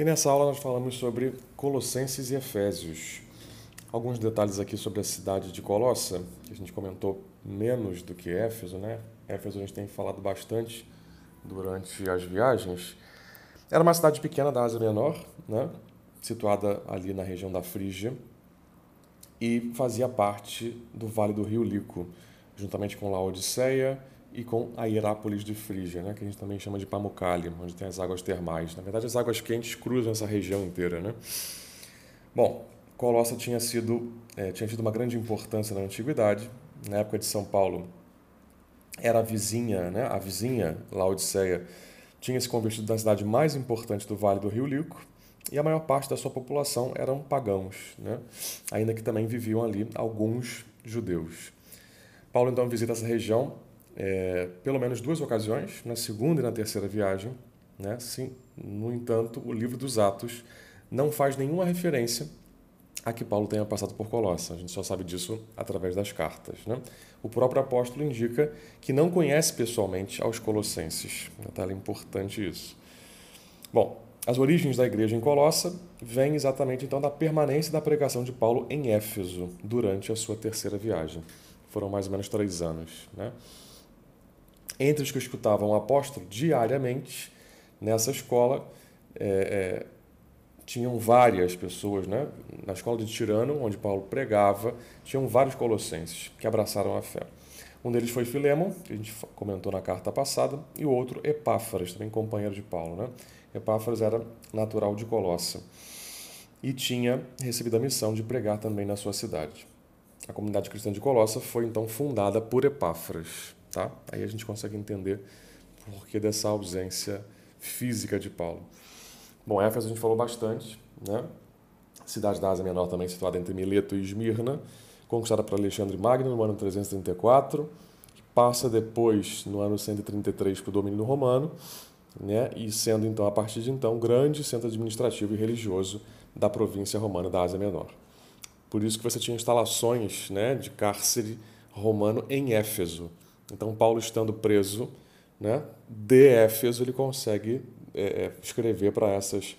E nessa aula nós falamos sobre Colossenses e Efésios. Alguns detalhes aqui sobre a cidade de Colossa, que a gente comentou menos do que Éfeso, né? Éfeso a gente tem falado bastante durante as viagens. Era uma cidade pequena da Ásia Menor, né? situada ali na região da Frígia, e fazia parte do Vale do Rio Lico, juntamente com Laodiceia e com a Hierápolis de Frígia, né, que a gente também chama de Pamukkale, onde tem as águas termais. Na verdade, as águas quentes cruzam essa região inteira. Né? Bom, Colossa tinha, sido, é, tinha tido uma grande importância na Antiguidade. Na época de São Paulo, era a vizinha, né, a vizinha Laodiceia, tinha se convertido na cidade mais importante do Vale do Rio Lico, e a maior parte da sua população eram pagãos, né? ainda que também viviam ali alguns judeus. Paulo então visita essa região é, pelo menos duas ocasiões, na segunda e na terceira viagem. Né? Sim, no entanto, o livro dos Atos não faz nenhuma referência a que Paulo tenha passado por Colossa. A gente só sabe disso através das cartas. Né? O próprio apóstolo indica que não conhece pessoalmente aos colossenses. É importante isso. Bom, as origens da igreja em Colossa vêm exatamente então da permanência da pregação de Paulo em Éfeso durante a sua terceira viagem. Foram mais ou menos três anos. Né? Entre os que escutavam o apóstolo diariamente nessa escola, é, é, tinham várias pessoas, né? Na escola de Tirano, onde Paulo pregava, tinham vários colossenses que abraçaram a fé. Um deles foi Filemon, que a gente comentou na carta passada, e o outro Epáfras, também companheiro de Paulo, né? Epáfras era natural de Colossa e tinha recebido a missão de pregar também na sua cidade. A comunidade cristã de Colossa foi então fundada por Epáfras. Tá? Aí a gente consegue entender por que dessa ausência física de Paulo. Bom, Éfeso a gente falou bastante, né? Cidade da Ásia Menor também situada entre Mileto e Esmirna, conquistada por Alexandre Magno no ano 334, que passa depois, no ano 133, para o domínio romano, né? e sendo então, a partir de então, grande centro administrativo e religioso da província romana da Ásia Menor. Por isso que você tinha instalações né, de cárcere romano em Éfeso, então, Paulo estando preso né, de Éfeso, ele consegue é, é, escrever para essas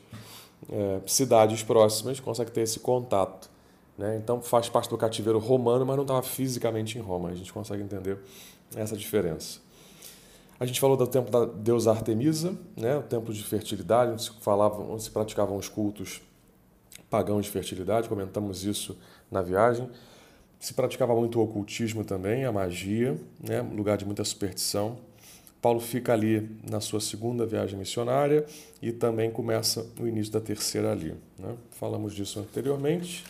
é, cidades próximas, consegue ter esse contato. Né? Então, faz parte do cativeiro romano, mas não estava fisicamente em Roma. A gente consegue entender essa diferença. A gente falou do templo da deusa Artemisa, né? o templo de fertilidade, onde se, falava, onde se praticavam os cultos pagãos de fertilidade, comentamos isso na viagem. Se praticava muito o ocultismo também, a magia, né? lugar de muita superstição. Paulo fica ali na sua segunda viagem missionária e também começa o início da terceira ali. Né? Falamos disso anteriormente.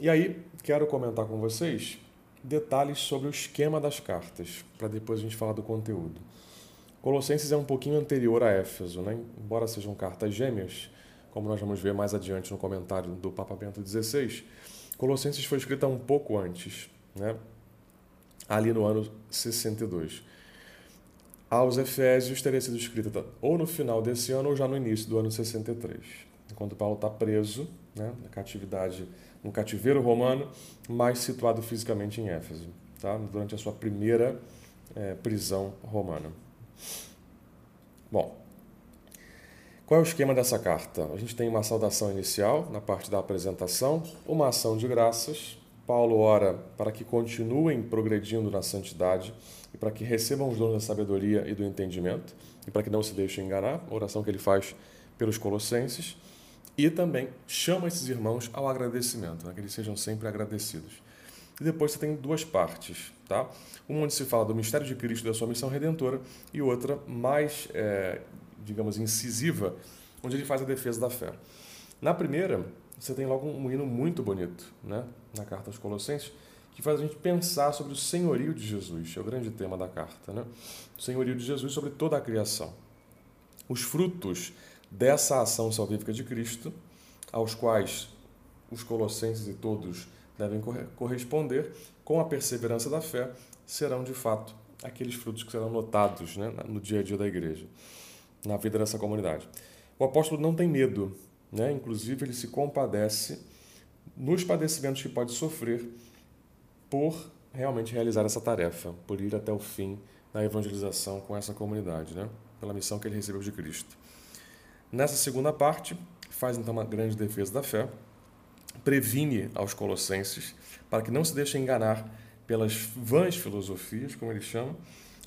E aí, quero comentar com vocês detalhes sobre o esquema das cartas, para depois a gente falar do conteúdo. Colossenses é um pouquinho anterior a Éfeso, né? embora sejam cartas gêmeas, como nós vamos ver mais adiante no comentário do Papa Bento XVI Colossenses foi escrita um pouco antes, né? ali no ano 62. Aos Efésios teria sido escrita ou no final desse ano ou já no início do ano 63. Enquanto Paulo está preso né, na catividade, no cativeiro romano, mas situado fisicamente em Éfeso, tá? durante a sua primeira é, prisão romana. Bom, qual é o esquema dessa carta? A gente tem uma saudação inicial na parte da apresentação, uma ação de graças. Paulo ora para que continuem progredindo na santidade e para que recebam os dons da sabedoria e do entendimento e para que não se deixem enganar, oração que ele faz pelos colossenses. E também chama esses irmãos ao agradecimento, né? que eles sejam sempre agradecidos. E depois você tem duas partes, tá? Uma onde se fala do mistério de Cristo e da sua missão redentora e outra mais é, digamos, incisiva, onde ele faz a defesa da fé. Na primeira, você tem logo um hino muito bonito, né, na carta aos Colossenses, que faz a gente pensar sobre o senhorio de Jesus, é o grande tema da carta, né? O senhorio de Jesus sobre toda a criação. Os frutos dessa ação salvífica de Cristo, aos quais os colossenses e todos devem corresponder, com a perseverança da fé, serão de fato aqueles frutos que serão notados né, no dia a dia da igreja na vida dessa comunidade. O apóstolo não tem medo, né? inclusive ele se compadece nos padecimentos que pode sofrer por realmente realizar essa tarefa, por ir até o fim na evangelização com essa comunidade, né? pela missão que ele recebeu de Cristo. Nessa segunda parte, faz então uma grande defesa da fé, previne aos colossenses para que não se deixem enganar pelas vãs filosofias, como ele chama,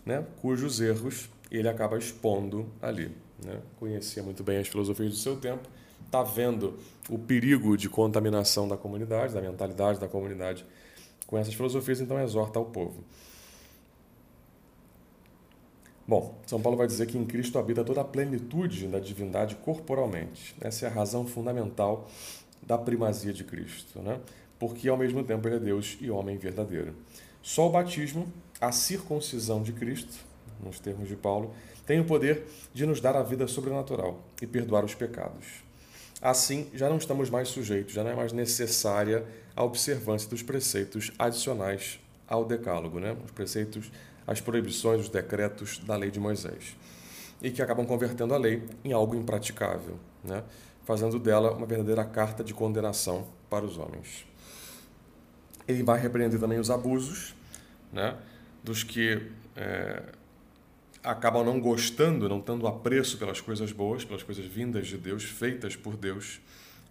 né, cujos erros ele acaba expondo ali. Né? Conhecia muito bem as filosofias do seu tempo, está vendo o perigo de contaminação da comunidade, da mentalidade da comunidade com essas filosofias, então exorta ao povo. Bom, São Paulo vai dizer que em Cristo habita toda a plenitude da divindade corporalmente. Essa é a razão fundamental da primazia de Cristo, né? porque ao mesmo tempo ele é Deus e homem verdadeiro. Só o batismo, a circuncisão de Cristo, nos termos de Paulo, tem o poder de nos dar a vida sobrenatural e perdoar os pecados. Assim, já não estamos mais sujeitos, já não é mais necessária a observância dos preceitos adicionais ao Decálogo, né? os preceitos as proibições, os decretos da lei de Moisés. E que acabam convertendo a lei em algo impraticável, né? fazendo dela uma verdadeira carta de condenação para os homens. Ele vai repreender também os abusos né? Dos que é, acabam não gostando, não tendo apreço pelas coisas boas, pelas coisas vindas de Deus, feitas por Deus,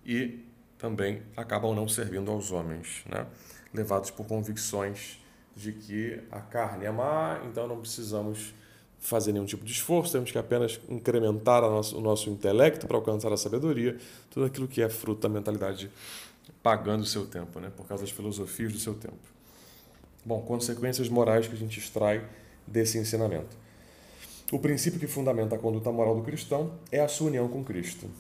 e também acabam não servindo aos homens, né? levados por convicções de que a carne é má, então não precisamos fazer nenhum tipo de esforço, temos que apenas incrementar nosso, o nosso intelecto para alcançar a sabedoria, tudo aquilo que é fruto da mentalidade pagando o seu tempo, né? por causa das filosofias do seu tempo. Bom, consequências morais que a gente extrai desse ensinamento. O princípio que fundamenta a conduta moral do cristão é a sua união com Cristo,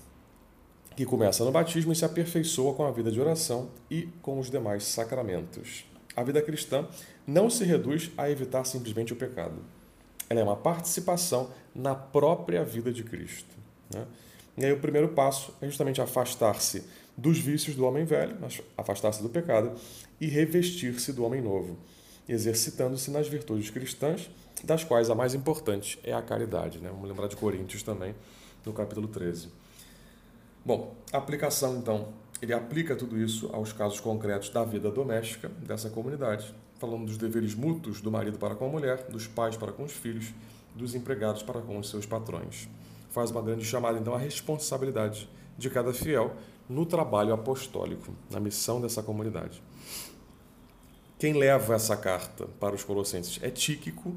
que começa no batismo e se aperfeiçoa com a vida de oração e com os demais sacramentos. A vida cristã não se reduz a evitar simplesmente o pecado. Ela é uma participação na própria vida de Cristo. Né? E aí o primeiro passo é justamente afastar-se dos vícios do homem velho, afastar-se do pecado e revestir-se do homem novo, exercitando-se nas virtudes cristãs, das quais a mais importante é a caridade. Né? Vamos lembrar de Coríntios também, no capítulo 13. Bom, aplicação então ele aplica tudo isso aos casos concretos da vida doméstica dessa comunidade, falando dos deveres mútuos do marido para com a mulher, dos pais para com os filhos, dos empregados para com os seus patrões. Faz uma grande chamada, então, à responsabilidade de cada fiel no trabalho apostólico, na missão dessa comunidade. Quem leva essa carta para os colossenses é Tíquico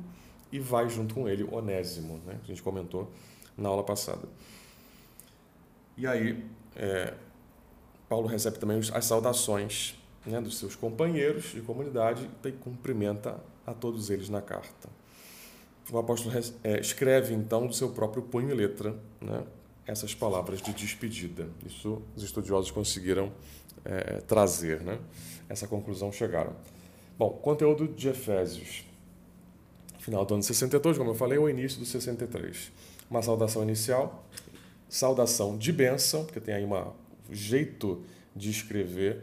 e vai junto com ele Onésimo, né? a gente comentou na aula passada. E aí, é, Paulo recebe também as saudações né, dos seus companheiros de comunidade e cumprimenta a todos eles na carta. O apóstolo é, escreve então do seu próprio punho e letra né, essas palavras de despedida. Isso os estudiosos conseguiram é, trazer, né? essa conclusão chegaram. Bom, conteúdo de Efésios. Final do ano 62, como eu falei, o início do 63. Uma saudação inicial, saudação de bênção, porque tem aí uma jeito de escrever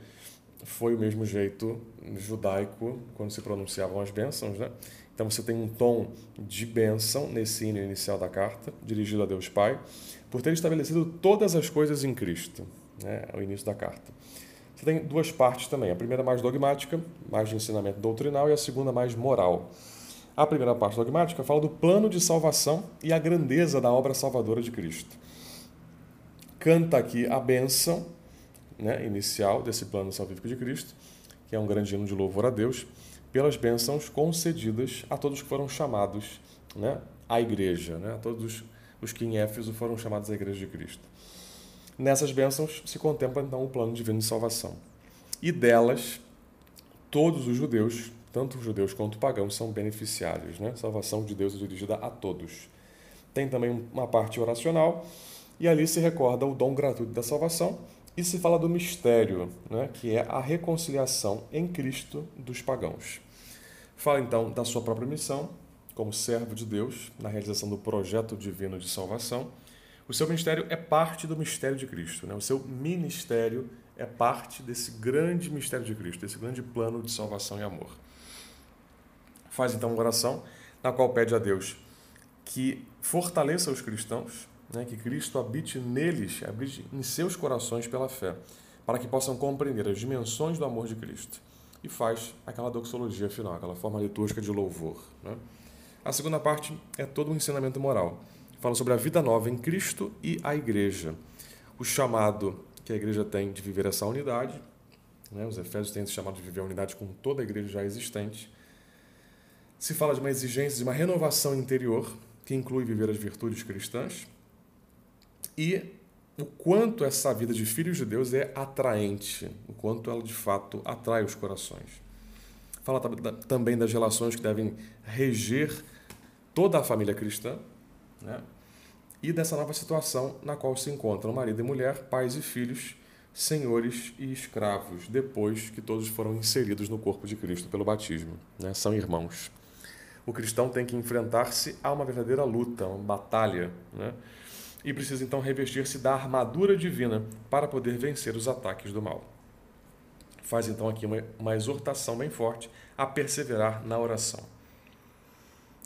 foi o mesmo jeito judaico quando se pronunciavam as bênçãos, né? Então você tem um tom de bênção nesse hino inicial da carta, dirigido a Deus Pai, por ter estabelecido todas as coisas em Cristo, né? É o início da carta. Você tem duas partes também, a primeira mais dogmática, mais de ensinamento doutrinal, e a segunda mais moral. A primeira parte dogmática fala do plano de salvação e a grandeza da obra salvadora de Cristo canta aqui a bênção né, inicial desse plano salvífico de Cristo, que é um grande hino de louvor a Deus, pelas bênçãos concedidas a todos que foram chamados né, à igreja, né, a todos os que em Éfeso foram chamados à igreja de Cristo. Nessas bênçãos se contempla então o plano divino de salvação. E delas, todos os judeus, tanto judeus quanto os pagãos, são beneficiários. Né? Salvação de Deus é dirigida a todos. Tem também uma parte oracional, e ali se recorda o dom gratuito da salvação e se fala do mistério, né, que é a reconciliação em Cristo dos pagãos. Fala então da sua própria missão como servo de Deus na realização do projeto divino de salvação. O seu ministério é parte do mistério de Cristo. Né? O seu ministério é parte desse grande mistério de Cristo, desse grande plano de salvação e amor. Faz então uma oração na qual pede a Deus que fortaleça os cristãos né, que Cristo habite neles, habite em seus corações pela fé, para que possam compreender as dimensões do amor de Cristo. E faz aquela doxologia final, aquela forma litúrgica de louvor. Né? A segunda parte é todo um ensinamento moral. Fala sobre a vida nova em Cristo e a igreja. o chamado que a igreja tem de viver essa unidade. Né? Os Efésios têm esse chamado de viver a unidade com toda a igreja já existente. Se fala de uma exigência de uma renovação interior, que inclui viver as virtudes cristãs. E o quanto essa vida de filhos de Deus é atraente, o quanto ela de fato atrai os corações. Fala também das relações que devem reger toda a família cristã, né? E dessa nova situação na qual se encontram marido e mulher, pais e filhos, senhores e escravos, depois que todos foram inseridos no corpo de Cristo pelo batismo. Né? São irmãos. O cristão tem que enfrentar-se a uma verdadeira luta, uma batalha. Né? e precisa então revestir-se da armadura divina para poder vencer os ataques do mal. Faz então aqui uma, uma exortação bem forte a perseverar na oração.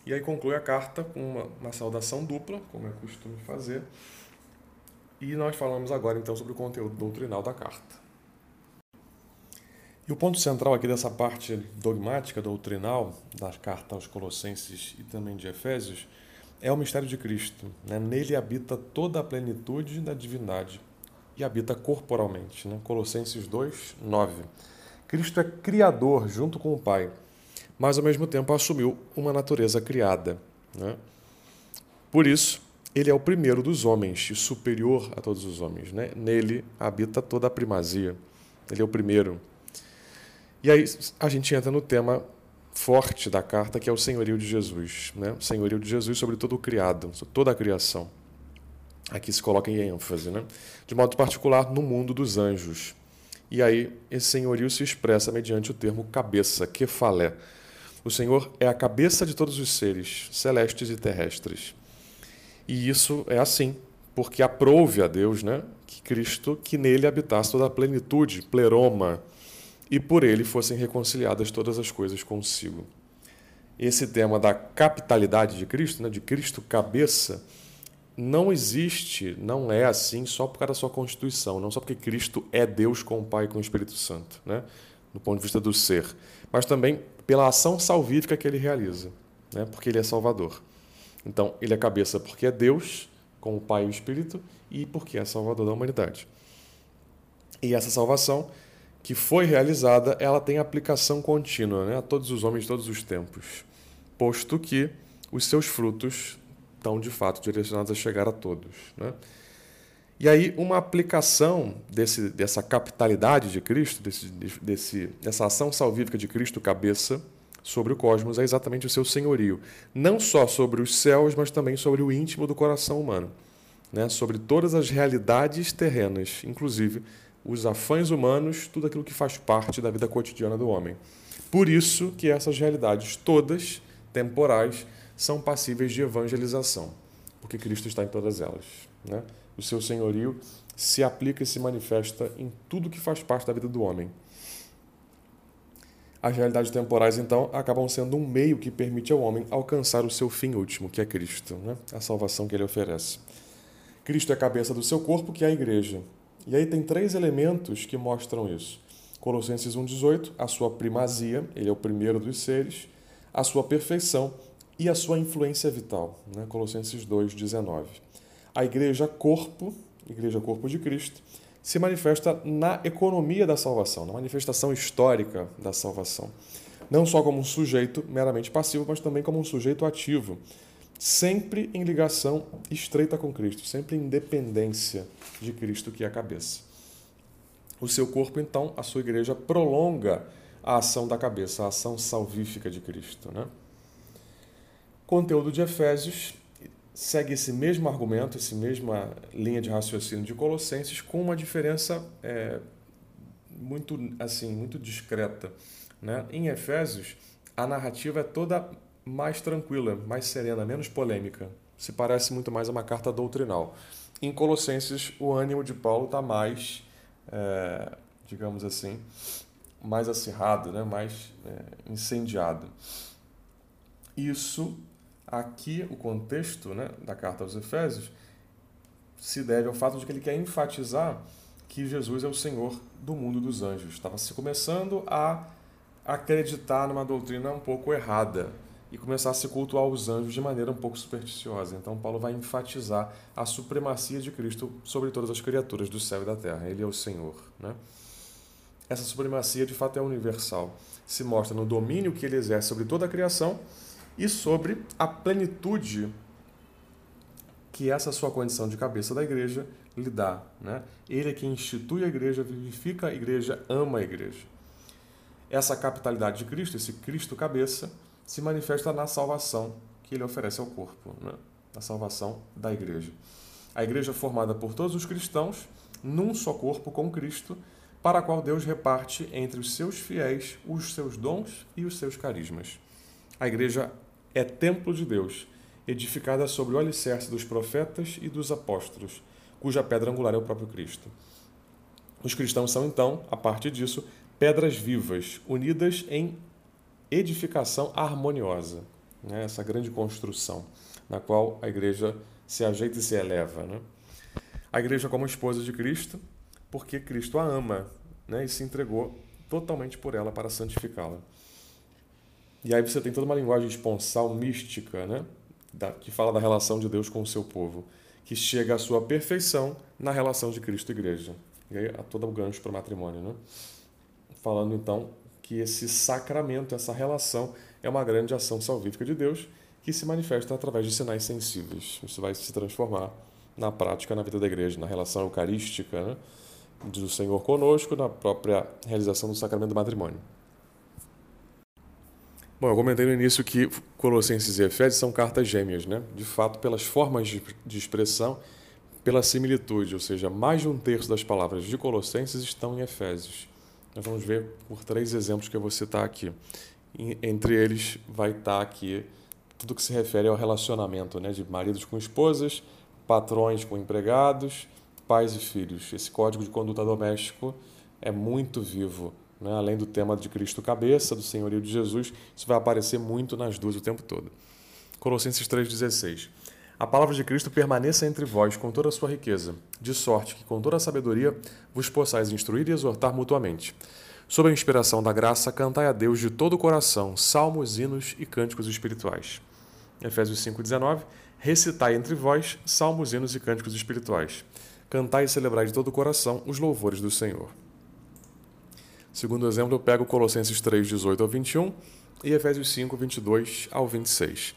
E aí conclui a carta com uma, uma saudação dupla, como é costume fazer. E nós falamos agora então sobre o conteúdo doutrinal da carta. E o ponto central aqui dessa parte dogmática, doutrinal, da carta aos Colossenses e também de Efésios, é o mistério de Cristo. Né? Nele habita toda a plenitude da divindade e habita corporalmente. Né? Colossenses 2, 9. Cristo é criador junto com o Pai, mas ao mesmo tempo assumiu uma natureza criada. Né? Por isso, ele é o primeiro dos homens e superior a todos os homens. Né? Nele habita toda a primazia. Ele é o primeiro. E aí a gente entra no tema forte da carta, que é o senhorio de Jesus. Né? O senhorio de Jesus sobre todo o criado, sobre toda a criação. Aqui se coloca em ênfase, né? de modo particular no mundo dos anjos. E aí esse senhorio se expressa mediante o termo cabeça, kefalé. O Senhor é a cabeça de todos os seres, celestes e terrestres. E isso é assim, porque aprouve a Deus né, que Cristo, que nele habitasse toda a plenitude, pleroma, e por ele fossem reconciliadas todas as coisas consigo. Esse tema da capitalidade de Cristo, né, de Cristo cabeça, não existe, não é assim só por causa da sua constituição, não só porque Cristo é Deus com o Pai e com o Espírito Santo, né, do ponto de vista do ser, mas também pela ação salvífica que ele realiza, né, porque ele é Salvador. Então, ele é cabeça porque é Deus com o Pai e o Espírito e porque é Salvador da humanidade. E essa salvação que foi realizada, ela tem aplicação contínua né, a todos os homens todos os tempos, posto que os seus frutos estão de fato direcionados a chegar a todos. Né? E aí, uma aplicação desse, dessa capitalidade de Cristo, desse, desse, dessa ação salvífica de Cristo, cabeça, sobre o cosmos, é exatamente o seu senhorio. Não só sobre os céus, mas também sobre o íntimo do coração humano. Né? Sobre todas as realidades terrenas, inclusive os afãs humanos, tudo aquilo que faz parte da vida cotidiana do homem. Por isso que essas realidades todas, temporais, são passíveis de evangelização, porque Cristo está em todas elas. Né? O seu senhorio se aplica e se manifesta em tudo que faz parte da vida do homem. As realidades temporais, então, acabam sendo um meio que permite ao homem alcançar o seu fim último, que é Cristo, né? a salvação que ele oferece. Cristo é a cabeça do seu corpo, que é a igreja, e aí tem três elementos que mostram isso. Colossenses 1,18, a sua primazia, ele é o primeiro dos seres, a sua perfeição e a sua influência vital. Né? Colossenses 2,19. A igreja corpo, igreja corpo de Cristo, se manifesta na economia da salvação, na manifestação histórica da salvação. Não só como um sujeito meramente passivo, mas também como um sujeito ativo sempre em ligação estreita com Cristo, sempre em dependência de Cristo, que é a cabeça. O seu corpo, então, a sua igreja, prolonga a ação da cabeça, a ação salvífica de Cristo. Né? Conteúdo de Efésios segue esse mesmo argumento, essa mesma linha de raciocínio de Colossenses, com uma diferença é, muito assim muito discreta. Né? Em Efésios, a narrativa é toda mais tranquila, mais serena, menos polêmica. Se parece muito mais a uma carta doutrinal. Em Colossenses, o ânimo de Paulo está mais, é, digamos assim, mais acirrado, né? mais é, incendiado. Isso, aqui, o contexto né, da carta aos Efésios, se deve ao fato de que ele quer enfatizar que Jesus é o Senhor do mundo dos anjos. Estava se começando a acreditar numa doutrina um pouco errada e começasse a cultuar os anjos de maneira um pouco supersticiosa. Então, Paulo vai enfatizar a supremacia de Cristo sobre todas as criaturas do céu e da terra. Ele é o Senhor. Né? Essa supremacia, de fato, é universal. Se mostra no domínio que ele exerce sobre toda a criação e sobre a plenitude que essa sua condição de cabeça da igreja lhe dá. Né? Ele é quem institui a igreja, vivifica a igreja, ama a igreja. Essa capitalidade de Cristo, esse Cristo cabeça, se manifesta na salvação que ele oferece ao corpo, né? na salvação da igreja. A igreja é formada por todos os cristãos num só corpo com Cristo, para a qual Deus reparte entre os seus fiéis os seus dons e os seus carismas. A igreja é templo de Deus, edificada sobre o alicerce dos profetas e dos apóstolos, cuja pedra angular é o próprio Cristo. Os cristãos são, então, a partir disso, pedras vivas, unidas em edificação harmoniosa, né? essa grande construção na qual a igreja se ajeita e se eleva. Né? A igreja como esposa de Cristo, porque Cristo a ama né? e se entregou totalmente por ela para santificá-la. E aí você tem toda uma linguagem esponsal mística, né? Da, que fala da relação de Deus com o seu povo, que chega à sua perfeição na relação de Cristo e igreja. E aí há todo o gancho para o matrimônio, né? Falando então que esse sacramento, essa relação, é uma grande ação salvífica de Deus que se manifesta através de sinais sensíveis. Isso vai se transformar na prática, na vida da igreja, na relação eucarística né? do Senhor conosco, na própria realização do sacramento do matrimônio. Bom, eu comentei no início que Colossenses e Efésios são cartas gêmeas, né? De fato, pelas formas de expressão, pela similitude, ou seja, mais de um terço das palavras de Colossenses estão em Efésios. Nós vamos ver por três exemplos que eu vou citar aqui. Entre eles vai estar aqui tudo que se refere ao relacionamento né, de maridos com esposas, patrões com empregados, pais e filhos. Esse código de conduta doméstico é muito vivo. Né? Além do tema de Cristo cabeça, do senhorio de Jesus, isso vai aparecer muito nas duas o tempo todo. Colossenses 3,16 a palavra de Cristo permaneça entre vós com toda a sua riqueza, de sorte que com toda a sabedoria vos possais instruir e exortar mutuamente. Sob a inspiração da graça, cantai a Deus de todo o coração salmos, hinos e cânticos espirituais. Efésios 5,19 Recitai entre vós salmos, hinos e cânticos espirituais. Cantai e celebrai de todo o coração os louvores do Senhor. Segundo exemplo, eu pego Colossenses 3, 18 ao 21 e Efésios 5, 22 ao 26.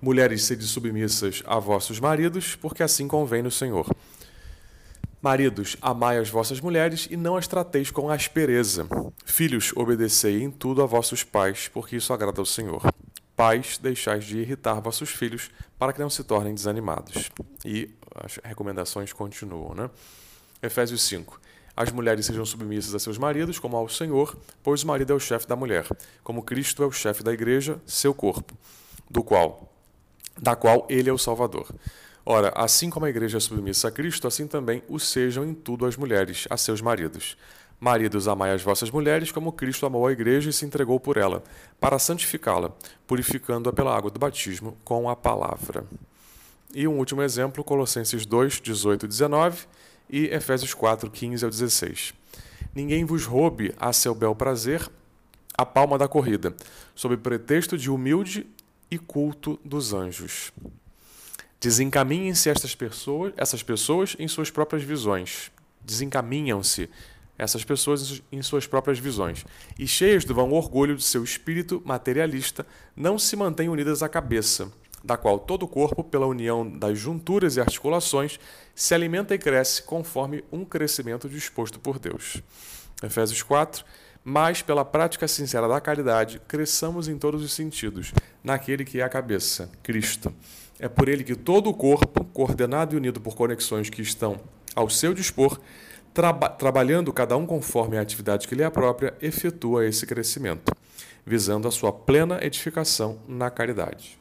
Mulheres, sede submissas a vossos maridos, porque assim convém no Senhor. Maridos, amai as vossas mulheres e não as trateis com aspereza. Filhos, obedecei em tudo a vossos pais, porque isso agrada ao Senhor. Pais, deixais de irritar vossos filhos, para que não se tornem desanimados. E as recomendações continuam, né? Efésios 5. As mulheres sejam submissas a seus maridos, como ao Senhor, pois o marido é o chefe da mulher, como Cristo é o chefe da igreja, seu corpo, do qual da qual ele é o Salvador. Ora, assim como a igreja é submissa a Cristo, assim também o sejam em tudo as mulheres, a seus maridos. Maridos, amai as vossas mulheres, como Cristo amou a igreja e se entregou por ela, para santificá-la, purificando-a pela água do batismo com a palavra. E um último exemplo, Colossenses 2, 18 e 19 e Efésios 4, 15 ao 16. Ninguém vos roube a seu bel prazer a palma da corrida, sob pretexto de humilde e culto dos anjos. Desencaminhem-se estas pessoas, essas pessoas em suas próprias visões. Desencaminham-se essas pessoas em suas próprias visões. E cheias do vão orgulho de seu espírito materialista, não se mantêm unidas à cabeça, da qual todo o corpo, pela união das junturas e articulações, se alimenta e cresce conforme um crescimento disposto por Deus. Efésios 4 mas pela prática sincera da caridade, cresçamos em todos os sentidos, naquele que é a cabeça, Cristo. É por ele que todo o corpo, coordenado e unido por conexões que estão ao seu dispor, traba trabalhando cada um conforme a atividade que lhe é própria, efetua esse crescimento, visando a sua plena edificação na caridade.